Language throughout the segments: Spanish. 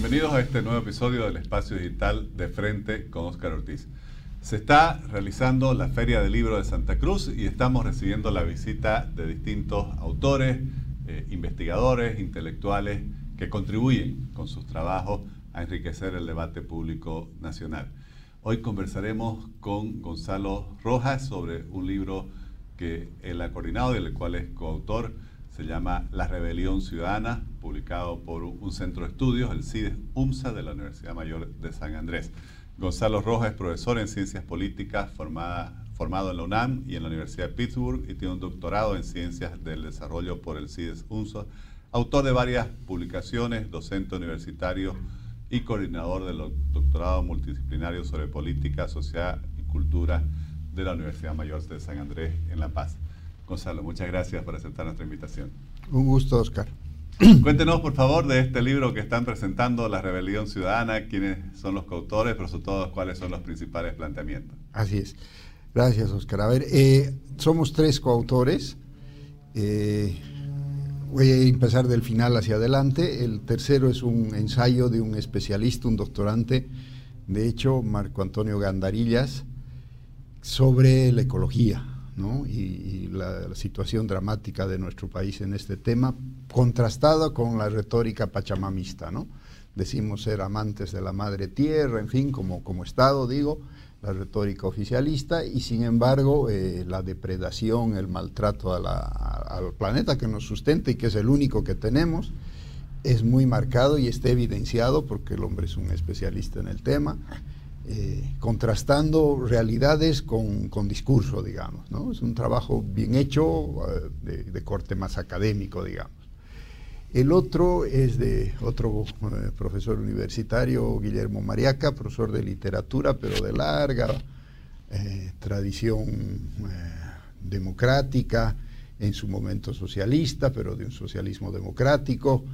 Bienvenidos a este nuevo episodio del Espacio Digital de Frente con Óscar Ortiz. Se está realizando la Feria del Libro de Santa Cruz y estamos recibiendo la visita de distintos autores, eh, investigadores, intelectuales que contribuyen con sus trabajos a enriquecer el debate público nacional. Hoy conversaremos con Gonzalo Rojas sobre un libro que él ha coordinado y del cual es coautor. Se llama La Rebelión Ciudadana, publicado por un centro de estudios, el CIDES UMSA de la Universidad Mayor de San Andrés. Gonzalo Rojas es profesor en ciencias políticas formado en la UNAM y en la Universidad de Pittsburgh y tiene un doctorado en ciencias del desarrollo por el CIDES UMSA. Autor de varias publicaciones, docente universitario y coordinador del doctorado multidisciplinario sobre política, sociedad y cultura de la Universidad Mayor de San Andrés en La Paz. Gonzalo, muchas gracias por aceptar nuestra invitación. Un gusto, Oscar. Cuéntenos, por favor, de este libro que están presentando, La Rebelión Ciudadana, quiénes son los coautores, pero sobre todo cuáles son los principales planteamientos. Así es. Gracias, Oscar. A ver, eh, somos tres coautores. Eh, voy a empezar del final hacia adelante. El tercero es un ensayo de un especialista, un doctorante, de hecho, Marco Antonio Gandarillas, sobre la ecología ¿no? y, la, situación dramática de nuestro país en este tema, contrastada con la retórica pachamamista. ¿no? Decimos ser amantes de la madre tierra, en fin, como, como Estado, digo, la retórica oficialista, y sin embargo eh, la depredación, el maltrato al planeta que nos sustenta y que es el único que tenemos, es muy marcado y está evidenciado porque el hombre es un especialista en el tema. Eh, contrastando realidades con, discurso, digamos. ¿no? Es un trabajo bien hecho, eh, de, corte más académico, digamos. El otro es de otro eh, profesor universitario, Guillermo Mariaca, profesor de literatura, pero de larga tradición democrática, en su momento socialista, pero de un socialismo democrático.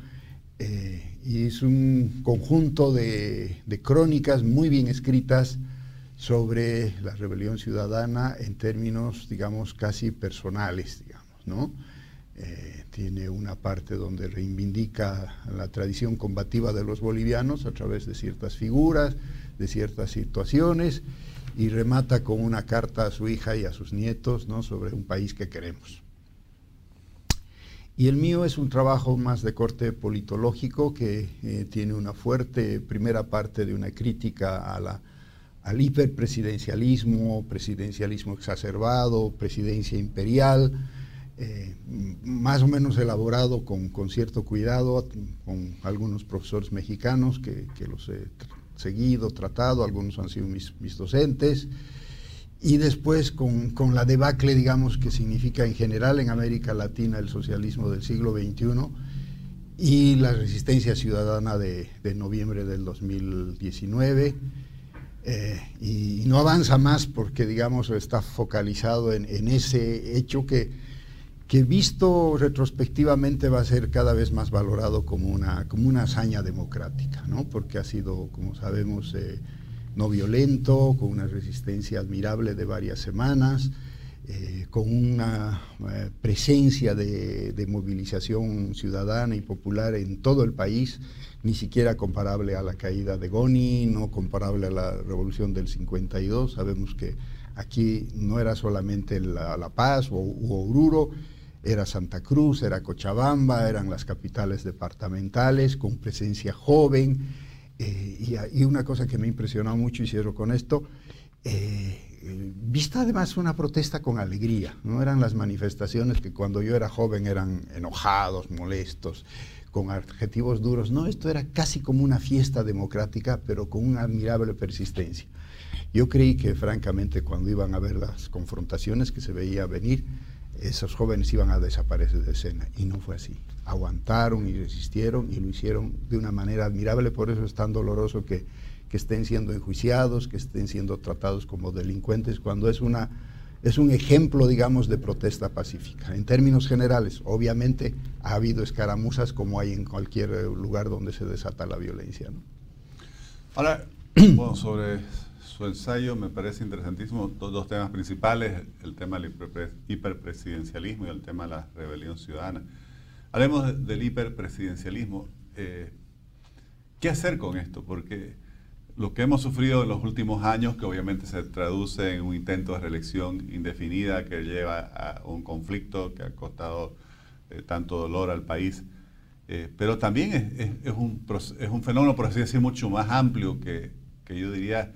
Eh, y es un conjunto de, crónicas muy bien escritas sobre la rebelión ciudadana en términos, digamos, casi personales, digamos, ¿no? Eh, tiene una parte donde reivindica la tradición combativa de los bolivianos a través de ciertas figuras, de ciertas situaciones, y remata con una carta a su hija y a sus nietos ¿no? sobre un país que queremos. Y el mío es un trabajo más de corte politológico que eh, tiene una fuerte primera parte de una crítica al hiperpresidencialismo, presidencialismo exacerbado, presidencia imperial, eh, más o menos elaborado con, cierto cuidado, con algunos profesores mexicanos que, los he seguido, tratado, algunos han sido mis, mis docentes y después con, con, la debacle, digamos, que significa en general en América Latina el socialismo del siglo XXI y la resistencia ciudadana de, de noviembre del 2019. Eh, y no avanza más porque, digamos, está focalizado en, en ese hecho que, que, visto retrospectivamente va a ser cada vez más valorado como una, como una hazaña democrática, ¿no? porque ha sido, como sabemos, eh, no violento, con una resistencia admirable de varias semanas, eh, con una eh, presencia de, movilización ciudadana y popular en todo el país, ni siquiera comparable a la caída de Goni, no comparable a la revolución del 52. Sabemos que aquí no era solamente La, Paz o, Oruro, era Santa Cruz, era Cochabamba, eran las capitales departamentales con presencia joven, eh, y, una cosa que me impresionó mucho, y cierro con esto, eh, vista además una protesta con alegría, no eran las manifestaciones que cuando yo era joven eran enojados, molestos, con adjetivos duros, no, esto era casi como una fiesta democrática, pero con una admirable persistencia. Yo creí que francamente cuando iban a ver las confrontaciones que se veía venir, esos jóvenes iban a desaparecer de escena, y no fue así aguantaron y resistieron y lo hicieron de una manera admirable, por eso es tan doloroso que, que estén siendo enjuiciados, que estén siendo tratados como delincuentes, cuando es, una, es un ejemplo, digamos, de protesta pacífica. En términos generales, obviamente ha habido escaramuzas como hay en cualquier lugar donde se desata la violencia. ¿no? Ahora, sobre su ensayo me parece interesantísimo dos, temas principales, el tema del hiperpresidencialismo y el tema de la rebelión ciudadana. Hablemos del hiperpresidencialismo. Eh, ¿qué hacer con esto? Porque lo que hemos sufrido en los últimos años, que obviamente se traduce en un intento de reelección indefinida que lleva a un conflicto que ha costado eh, tanto dolor al país, eh, pero también es, un, fenómeno, por así decir, mucho más amplio que yo diría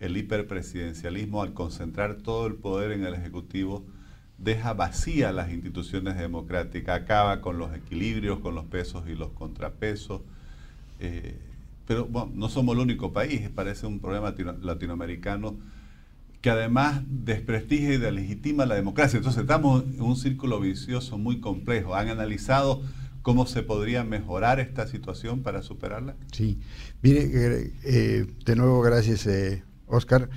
el hiperpresidencialismo al concentrar todo el poder en el Ejecutivo deja vacías las instituciones democráticas, acaba con los equilibrios, con los pesos y los contrapesos. Eh, pero bueno, no somos el único país, parece un problema latinoamericano que además desprestigia y delegitima la democracia. Entonces estamos en un círculo vicioso muy complejo. ¿Han analizado cómo se podría mejorar esta situación para superarla? Sí, mire, eh, eh, de nuevo gracias, Oscar.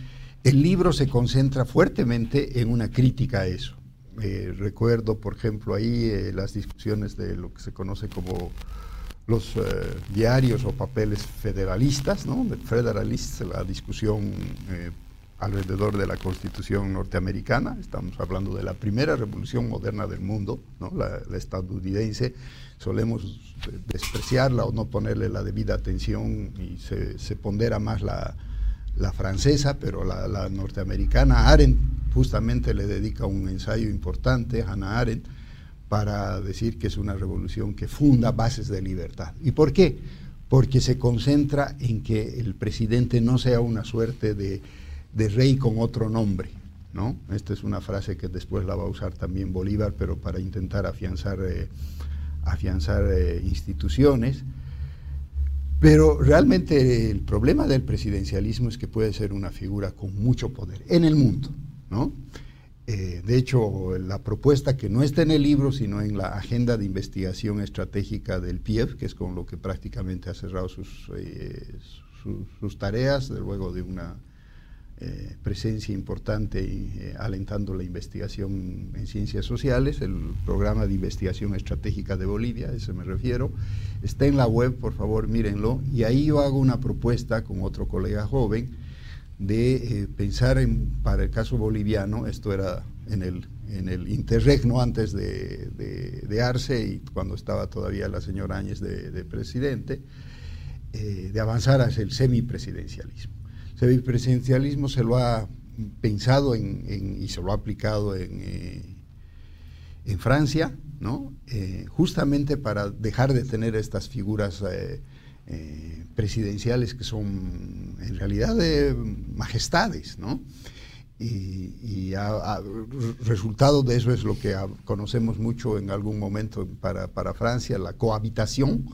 El libro se concentra fuertemente en una crítica a eso. Eh, recuerdo, por ejemplo, ahí eh, las discusiones de lo que se conoce como los eh, diarios o papeles federalistas, ¿no? De Federalist, la discusión alrededor de la Constitución norteamericana. Estamos hablando de la primera revolución moderna del mundo, ¿no? la, estadounidense. Solemos despreciarla o no ponerle la debida atención y se pondera más la, la francesa, pero la, norteamericana. Arendt justamente le dedica un ensayo importante, Hannah Arendt, para decir que es una revolución que funda bases de libertad. ¿Y por qué? Porque se concentra en que el presidente no sea una suerte de, rey con otro nombre. ¿no? Esta es una frase que después la va a usar también Bolívar, pero para intentar afianzar, eh, afianzar eh, instituciones. Pero realmente el problema del presidencialismo es que puede ser una figura con mucho poder en el mundo, ¿no? Eh, de hecho, la propuesta que no está en el libro, sino en la agenda de investigación estratégica del PIEF, que es con lo que prácticamente ha cerrado sus, eh, sus tareas, luego de una eh, presencia importante eh, alentando la investigación en ciencias sociales, el programa de investigación estratégica de Bolivia, a eso me refiero, está en la web, por favor mírenlo, y ahí yo hago una propuesta con otro colega joven de eh, pensar en, para el caso boliviano, esto era en el, en el interregno antes de, de, Arce y cuando estaba todavía la señora Áñez de, presidente, de avanzar hacia el semipresidencialismo el presidencialismo se lo ha pensado y se lo ha aplicado en, eh, en Francia, ¿no? Eh, justamente para dejar de tener estas figuras eh, presidenciales que son en realidad majestades, ¿no? Y, resultado de eso es lo que conocemos mucho en algún momento para, para Francia, la cohabitación,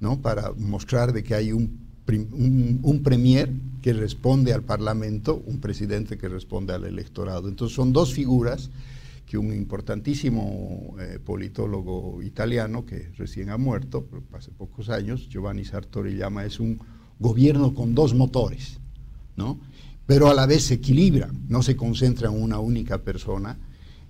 ¿no? para mostrar de que hay un un, premier que responde al Parlamento, un presidente que responde al electorado. Entonces son dos figuras que un importantísimo eh, politólogo italiano que recién ha muerto, hace pocos años, Giovanni Sartori llama, es un gobierno con dos motores, ¿no? pero a la vez se equilibra, no se concentra en una única persona,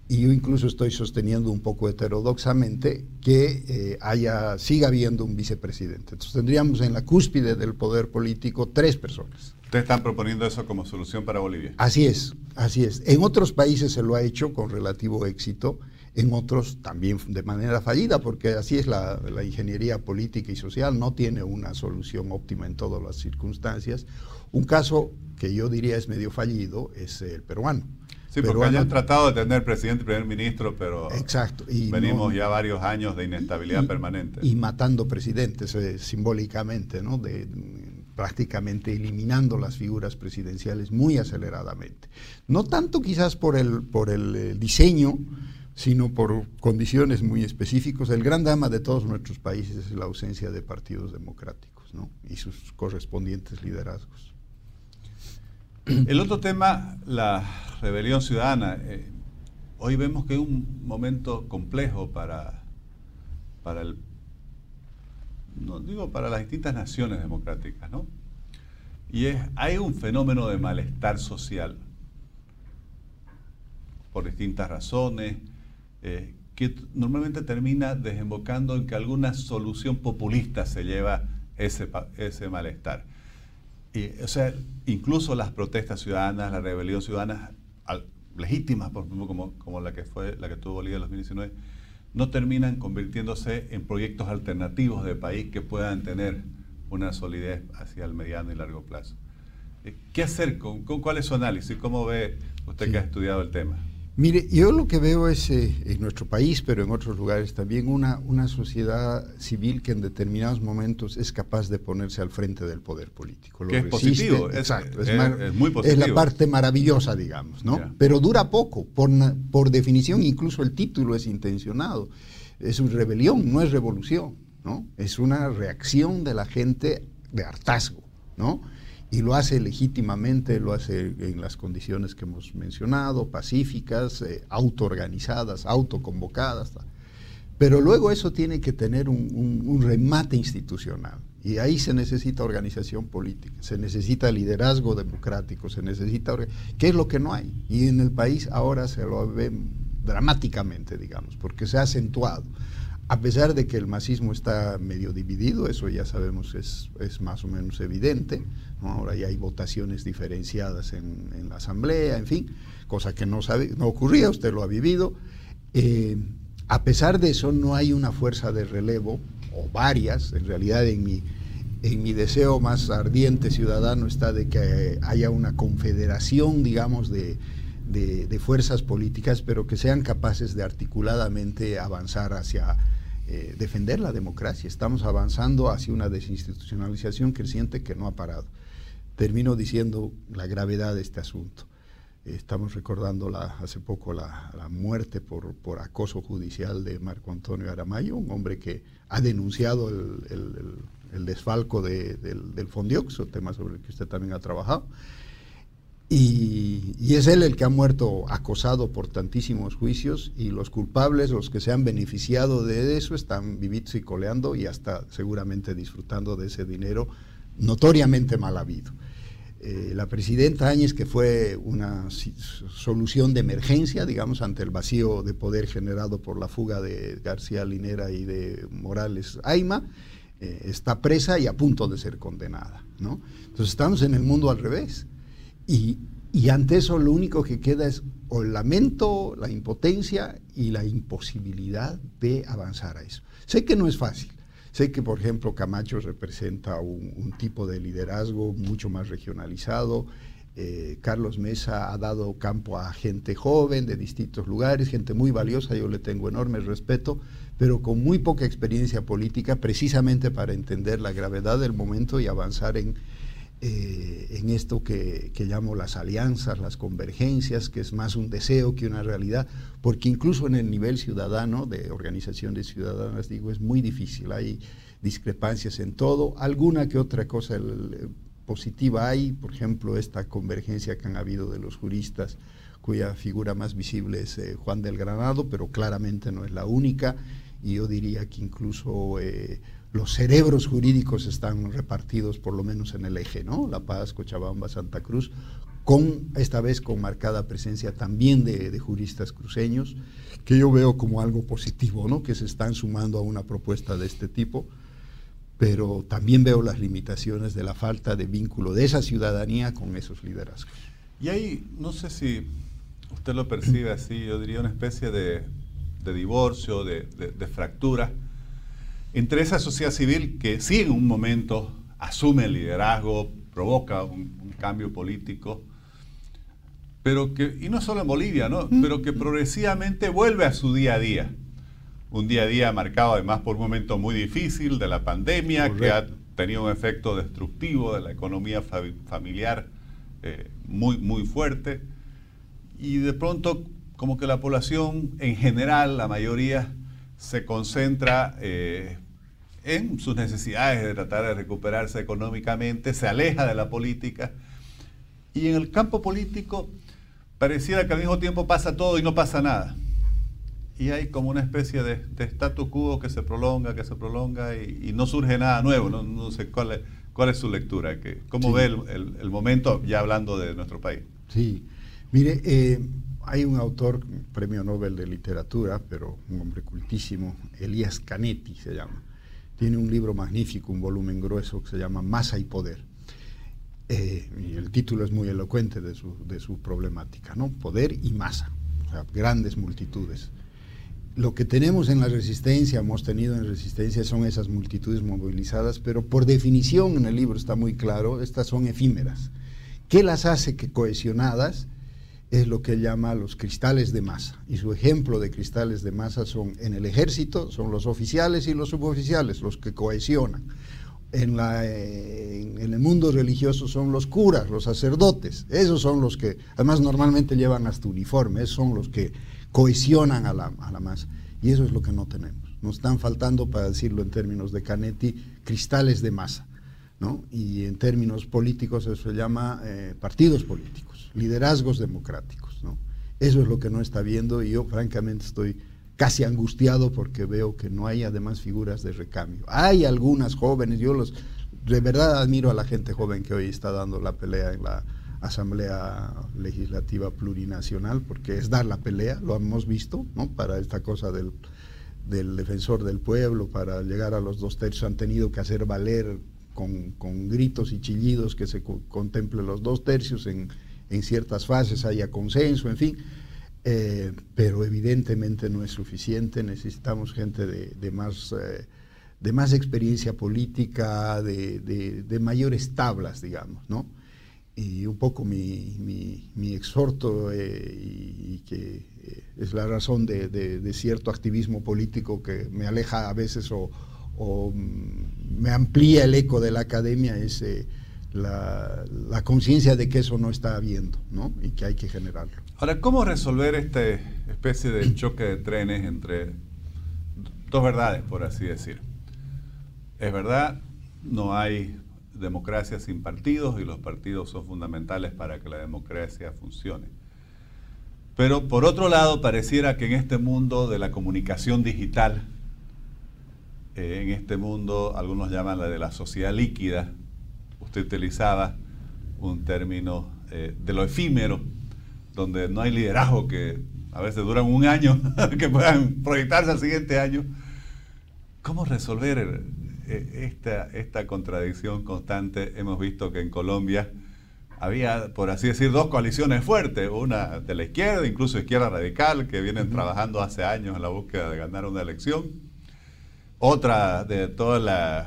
y yo incluso estoy sosteniendo un poco heterodoxamente que eh, haya, siga habiendo un vicepresidente. Entonces tendríamos en la cúspide del poder político tres personas. Ustedes están proponiendo eso como solución para Bolivia. Así es, así es. En otros países se lo ha hecho con relativo éxito, en otros también de manera fallida, porque así es la, la ingeniería política y social, no tiene una solución óptima en todas las circunstancias. Un caso que yo diría es medio fallido es el peruano Sí, porque hayan tratado de tener presidente y primer ministro, pero exacto, y venimos ya varios años de inestabilidad permanente. Y matando presidentes eh, simbólicamente, ¿no? De, prácticamente eliminando las figuras presidenciales muy aceleradamente. No tanto quizás por el, por el eh, diseño, sino por condiciones muy específicas. El gran drama de todos nuestros países es la ausencia de partidos democráticos ¿no? y sus correspondientes liderazgos. El otro tema, la rebelión ciudadana. Eh, hoy vemos que es un momento complejo para, para el, no digo para las distintas naciones democráticas, ¿no? Y es, hay un fenómeno de malestar social por distintas razones, eh, que normalmente termina desembocando en que alguna solución populista se lleva ese, ese malestar o sea, incluso las protestas ciudadanas, la rebelión ciudadana, legítimas, por ejemplo, como, como, la que fue la que tuvo Bolivia en 2019, no terminan convirtiéndose en proyectos alternativos de país que puedan tener una solidez hacia el mediano y largo plazo. Eh, ¿Qué hacer? Con, ¿Cuál es su análisis? ¿Cómo ve usted que ha estudiado el tema? Mire, yo lo que veo es eh, en nuestro país, pero en otros lugares también, una, una sociedad civil que en determinados momentos es capaz de ponerse al frente del poder político. que es positivo. Exacto, es, muy positivo. Es la parte maravillosa, digamos, ¿no? Pero dura poco, por, por definición, incluso el título es intencionado. Es una rebelión, no es revolución, ¿no? Es una reacción de la gente de hartazgo, ¿no? Y lo hace legítimamente, lo hace en las condiciones que hemos mencionado, pacíficas, eh, autoorganizadas, autoconvocadas. Pero luego eso tiene que tener un, remate institucional. Y ahí se necesita organización política, se necesita liderazgo democrático, se necesita... ¿Qué es lo que no hay? Y en el país ahora se lo ve dramáticamente, digamos, porque se ha acentuado a pesar de que el masismo está medio dividido, eso ya sabemos es, es más o menos evidente, ahora ya hay votaciones diferenciadas en, la Asamblea, en fin, cosa que no, sabe, no ocurría, usted lo ha vivido. Eh, a pesar de eso, no hay una fuerza de relevo, o varias, en realidad en mi, en mi deseo más ardiente ciudadano está de que haya una confederación, digamos, de, de, fuerzas políticas, pero que sean capaces de articuladamente avanzar hacia eh, defender la democracia. Estamos avanzando hacia una desinstitucionalización creciente que no ha parado. Termino diciendo la gravedad de este asunto. estamos recordando hace poco la, muerte por, por, acoso judicial de Marco Antonio Aramayo, un hombre que ha denunciado el, el, desfalco del, del Fondioxo, tema sobre el que usted también ha trabajado. Y, es él el que ha muerto acosado por tantísimos juicios y los culpables, los que se han beneficiado de eso, están vivitos y coleando y hasta seguramente disfrutando de ese dinero notoriamente mal habido. Eh, la presidenta Áñez, que fue una solución de emergencia, digamos, ante el vacío de poder generado por la fuga de García Linera y de Morales Aima, eh, está presa y a punto de ser condenada. ¿no? Entonces estamos en el mundo al revés. Y, ante eso lo único que queda es el lamento, la impotencia y la imposibilidad de avanzar a eso. Sé que no es fácil. Sé que, por ejemplo, Camacho representa un, tipo de liderazgo mucho más regionalizado. Eh, Carlos Mesa ha dado campo a gente joven de distintos lugares, gente muy valiosa, yo le tengo enorme respeto, pero con muy poca experiencia política, precisamente para entender la gravedad del momento y avanzar en, eh, en esto que, llamo las alianzas, las convergencias, que es más un deseo que una realidad, porque incluso en el nivel ciudadano, de organizaciones ciudadanas, digo, es muy difícil, hay discrepancias en todo, alguna que otra cosa positiva hay, por ejemplo, esta convergencia que han habido de los juristas, cuya figura más visible es eh, Juan del Granado, pero claramente no es la única, y yo diría que incluso... Eh, los cerebros jurídicos están repartidos por lo menos en el eje, ¿no? La Paz, Cochabamba, Santa Cruz, con esta vez con marcada presencia también de, juristas cruceños, que yo veo como algo positivo, ¿no? Que se están sumando a una propuesta de este tipo, pero también veo las limitaciones de la falta de vínculo de esa ciudadanía con esos liderazgos. Y ahí, no sé si usted lo percibe así, yo diría una especie de, divorcio, de, de fractura entre esa sociedad civil que sí en un momento asume el liderazgo, provoca un, cambio político, pero que, y no solo en Bolivia, ¿no? pero que progresivamente vuelve a su día a día. Un día a día marcado además por un momento muy difícil de la pandemia, que ha tenido un efecto destructivo de la economía familiar eh, muy, muy fuerte. Y de pronto, como que la población en general, la mayoría, se concentra eh, en sus necesidades de tratar de recuperarse económicamente, se aleja de la política. Y en el campo político pareciera que al mismo tiempo pasa todo y no pasa nada. Y hay como una especie de, de status quo que se prolonga, que se prolonga y, no surge nada nuevo. No, sé cuál es, cuál es su lectura, que, cómo ve el, momento, ya hablando de nuestro país. Sí, mire, eh, hay un autor, premio Nobel de Literatura, pero un hombre cultísimo, Elías Canetti se llama tiene un libro magnífico, un volumen grueso que se llama Masa y Poder. Eh, y el título es muy elocuente de su, de su, problemática, ¿no? Poder y masa, grandes multitudes. lo que tenemos en la resistencia, hemos tenido en resistencia, son esas multitudes movilizadas, pero por definición en el libro está muy claro, estas son efímeras. ¿Qué las hace que cohesionadas? Es lo que llama los cristales de masa. Y su ejemplo de cristales de masa son en el ejército, son los oficiales y los suboficiales, los que cohesionan. En, en, el mundo religioso son los curas, los sacerdotes, esos son los que, además normalmente llevan hasta uniforme, esos son los que cohesionan a la, a la masa. Y eso es lo que no tenemos. Nos están faltando, para decirlo en términos de Canetti, cristales de masa. ¿No? Y en términos políticos eso se llama eh, partidos políticos, liderazgos democráticos. Eso es lo que no está viendo y yo francamente estoy casi angustiado porque veo que no hay además figuras de recambio. Hay algunas jóvenes, yo los de verdad admiro a la gente joven que hoy está dando la pelea en la Asamblea Legislativa Plurinacional, porque es dar la pelea, lo hemos visto, ¿no? Para esta cosa del, defensor del pueblo, para llegar a los dos tercios, han tenido que hacer valer con, gritos y chillidos que se contemple los dos tercios en, ciertas fases, haya consenso, en fin. Eh, pero evidentemente no es suficiente, necesitamos gente de, más, eh, de más experiencia política, de, de mayores tablas, digamos, ¿no? y un poco mi, mi, exhorto eh, y, que eh, es la razón de, cierto activismo político que me aleja a veces o, mm, me amplía el eco de la academia es eh, la, la conciencia de que eso no está habiendo ¿no? y que hay que generarlo. Ahora, ¿cómo resolver esta especie de choque de trenes entre dos verdades, por así decir? Es verdad, no hay democracia sin partidos y los partidos son fundamentales para que la democracia funcione. Pero por otro lado, pareciera que en este mundo de la comunicación digital, eh, en este mundo, algunos llaman la de la sociedad líquida, usted utilizaba un término eh, de lo efímero, donde no hay liderazgo que a veces duran un año, que puedan proyectarse al siguiente año. ¿Cómo resolver eh, esta, esta contradicción constante, hemos visto que en Colombia había, por así decir, dos coaliciones fuertes, una de la izquierda, incluso izquierda radical, que vienen trabajando hace años en la búsqueda de ganar una elección, otra de toda la...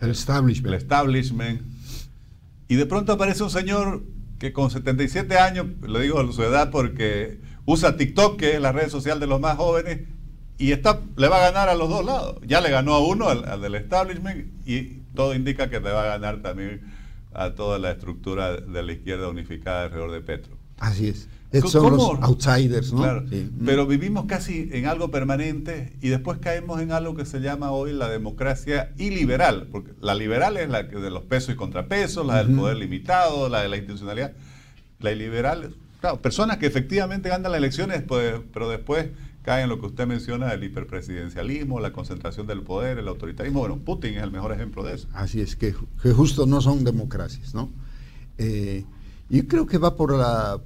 El establishment. El establishment. Y de pronto aparece un señor que con 77 años, le digo su edad porque usa TikTok, que es la red social de los más jóvenes, y está, le va a ganar a los dos lados. Ya le ganó a uno, al, del establishment, y todo indica que le va a ganar también a toda la estructura de la izquierda unificada alrededor de Petro. Así es. Son los outsiders, ¿no? Claro, Pero vivimos casi en algo permanente y después caemos en algo que se llama hoy la democracia iliberal, porque la liberal es la de los pesos y contrapesos, la del poder limitado, la de la institucionalidad. La iliberal, claro, personas que efectivamente ganan las elecciones, pues, pero después cae en lo que usted menciona, el hiperpresidencialismo, la concentración del poder, el autoritarismo. Bueno, Putin es el mejor ejemplo de eso. Así es, que, justo no son democracias, ¿no? Eh, yo creo que va por, la,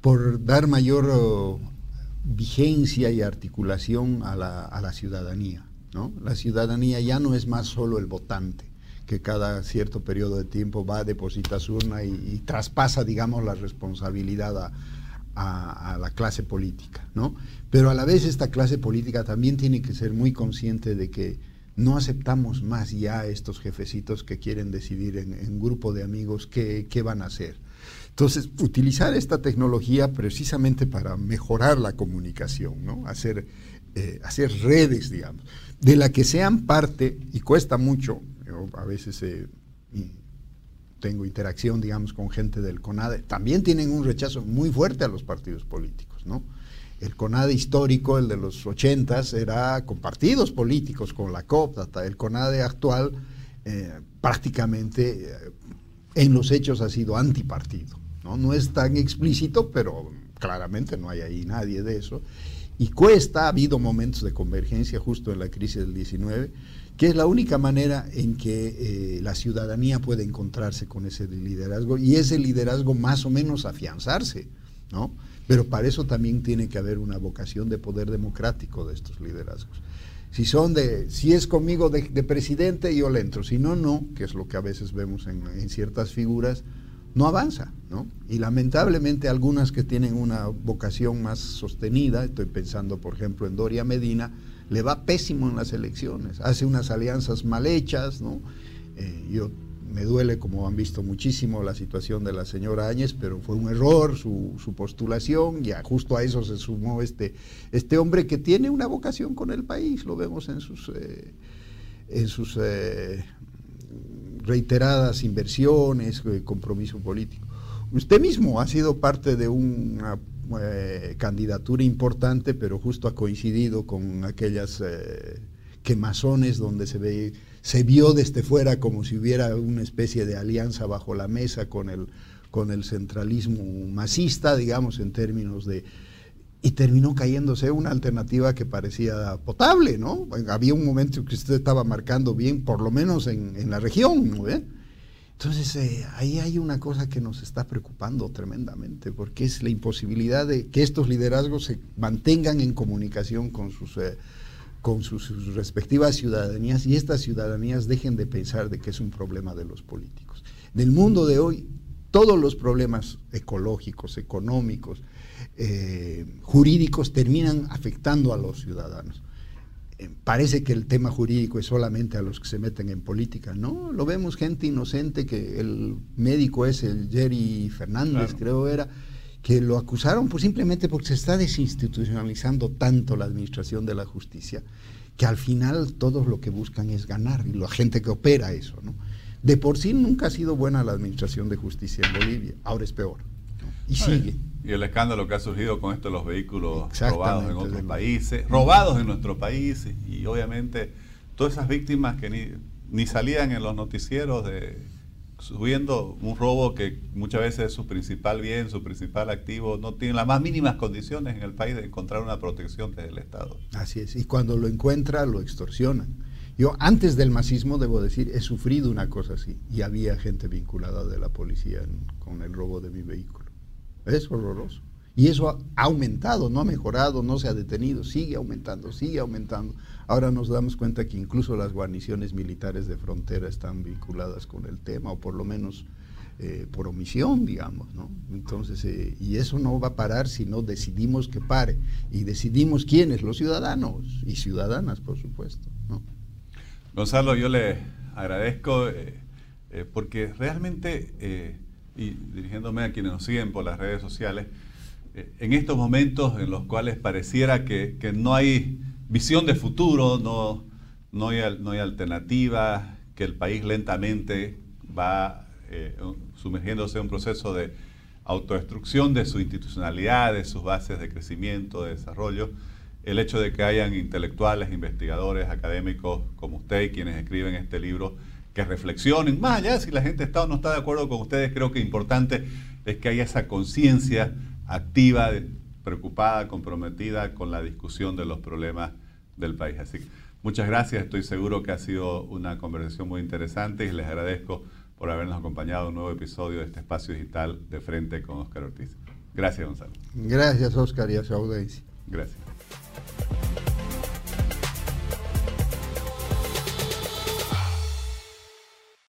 por dar mayor oh, vigencia y articulación a la, ciudadanía, ¿no? La ciudadanía ya no es más solo el votante que cada cierto periodo de tiempo va, deposita su urna y, traspasa, digamos, la responsabilidad a, a, la clase política, ¿no? Pero a la vez esta clase política también tiene que ser muy consciente de que no aceptamos más ya estos jefecitos que quieren decidir en, un grupo de amigos qué, van a hacer. Entonces, utilizar esta tecnología precisamente para mejorar la comunicación, ¿no? Hacer, eh, hacer redes, digamos, de la que sean parte, y cuesta mucho, a veces eh, tengo interacción, digamos, con gente del CONADE, también tienen un rechazo muy fuerte a los partidos políticos, ¿no? El CONADE histórico, el de los ochentas, era con partidos políticos, con la COP, el CONADE actual eh, prácticamente en los hechos ha sido antipartido, ¿no? No es tan explícito, pero claramente no hay ahí nadie de eso. Y cuesta, ha habido momentos de convergencia justo en la crisis del 19, que es la única manera en que eh, la ciudadanía puede encontrarse con ese liderazgo y ese liderazgo más o menos afianzarse, ¿no? Pero para eso también tiene que haber una vocación de poder democrático de estos liderazgos. Si son de, si es conmigo de, presidente, yo le entro, si no, no, que es lo que a veces vemos en, ciertas figuras, no avanza, ¿no? Y lamentablemente algunas que tienen una vocación más sostenida, estoy pensando por ejemplo en Doria Medina, le va pésimo en las elecciones, hace unas alianzas mal hechas, ¿no? Eh, yo me duele, como han visto muchísimo, la situación de la señora Áñez, pero fue un error su, postulación y justo a eso se sumó este, este hombre que tiene una vocación con el país, lo vemos en sus, eh, en sus eh, reiteradas inversiones, eh, compromiso político. Usted mismo ha sido parte de una candidatura importante, pero justo ha coincidido con aquellas quemazones donde se ve se vio desde fuera como si hubiera una especie de alianza bajo la mesa con el, con el centralismo masista, digamos, en términos de... Y terminó cayéndose una alternativa que parecía potable, ¿no? Había un momento que usted estaba marcando bien, por lo menos en, la región, ¿no? Entonces, eh, ahí hay una cosa que nos está preocupando tremendamente, porque es la imposibilidad de que estos liderazgos se mantengan en comunicación con sus... Eh, con sus, respectivas ciudadanías y estas ciudadanías dejen de pensar de que es un problema de los políticos. En el mundo de hoy, todos los problemas ecológicos, económicos, eh, jurídicos terminan afectando a los ciudadanos. Eh, parece que el tema jurídico es solamente a los que se meten en política. No, lo vemos gente inocente, que el médico es el Jerry Fernández, creo era, que lo acusaron pues simplemente porque se está desinstitucionalizando tanto la administración de la justicia, que al final todos lo que buscan es ganar, y la gente que opera eso, ¿no? De por sí nunca ha sido buena la administración de justicia en Bolivia, ahora es peor. Y sigue. Y el escándalo que ha surgido con esto de los vehículos robados en otros países, robados en nuestro país, y obviamente todas esas víctimas que ni, ni salían en los noticieros de, subiendo un robo que muchas veces es su principal bien, su principal activo, no tiene las más mínimas condiciones en el país de encontrar una protección desde el Estado. Así es, y cuando lo encuentra lo extorsionan. Yo antes del masismo, debo decir, he sufrido una cosa así, y había gente vinculada de la policía con el robo de mi vehículo. Es horroroso. Y eso ha aumentado, no ha mejorado, no se ha detenido, sigue aumentando, sigue aumentando. Ahora nos damos cuenta que incluso las guarniciones militares de frontera están vinculadas con el tema, o por lo menos eh, por omisión, digamos, ¿no? Entonces, eh, y eso no va a parar si no decidimos que pare. Y decidimos quiénes, los ciudadanos y ciudadanas, por supuesto, ¿no? Gonzalo, yo le agradezco eh, porque realmente, y dirigiéndome a quienes nos siguen por las redes sociales, en estos momentos en los cuales pareciera que, que no hay visión de futuro, no, no, hay, no hay alternativa, que el país lentamente va eh, sumergiéndose en un proceso de autodestrucción de su institucionalidad, de sus bases de crecimiento, de desarrollo. El hecho de que hayan intelectuales, investigadores, académicos como usted y quienes escriben este libro, que reflexionen, más allá si la gente está o no está de acuerdo con ustedes, creo que importante es que haya esa conciencia activa, preocupada, comprometida con la discusión de los problemas del país. Así que muchas gracias, estoy seguro que ha sido una conversación muy interesante y les agradezco por habernos acompañado en un nuevo episodio de este espacio digital de frente con Oscar Ortiz. Gracias, Gonzalo. Gracias, Oscar, y a su audiencia. Gracias.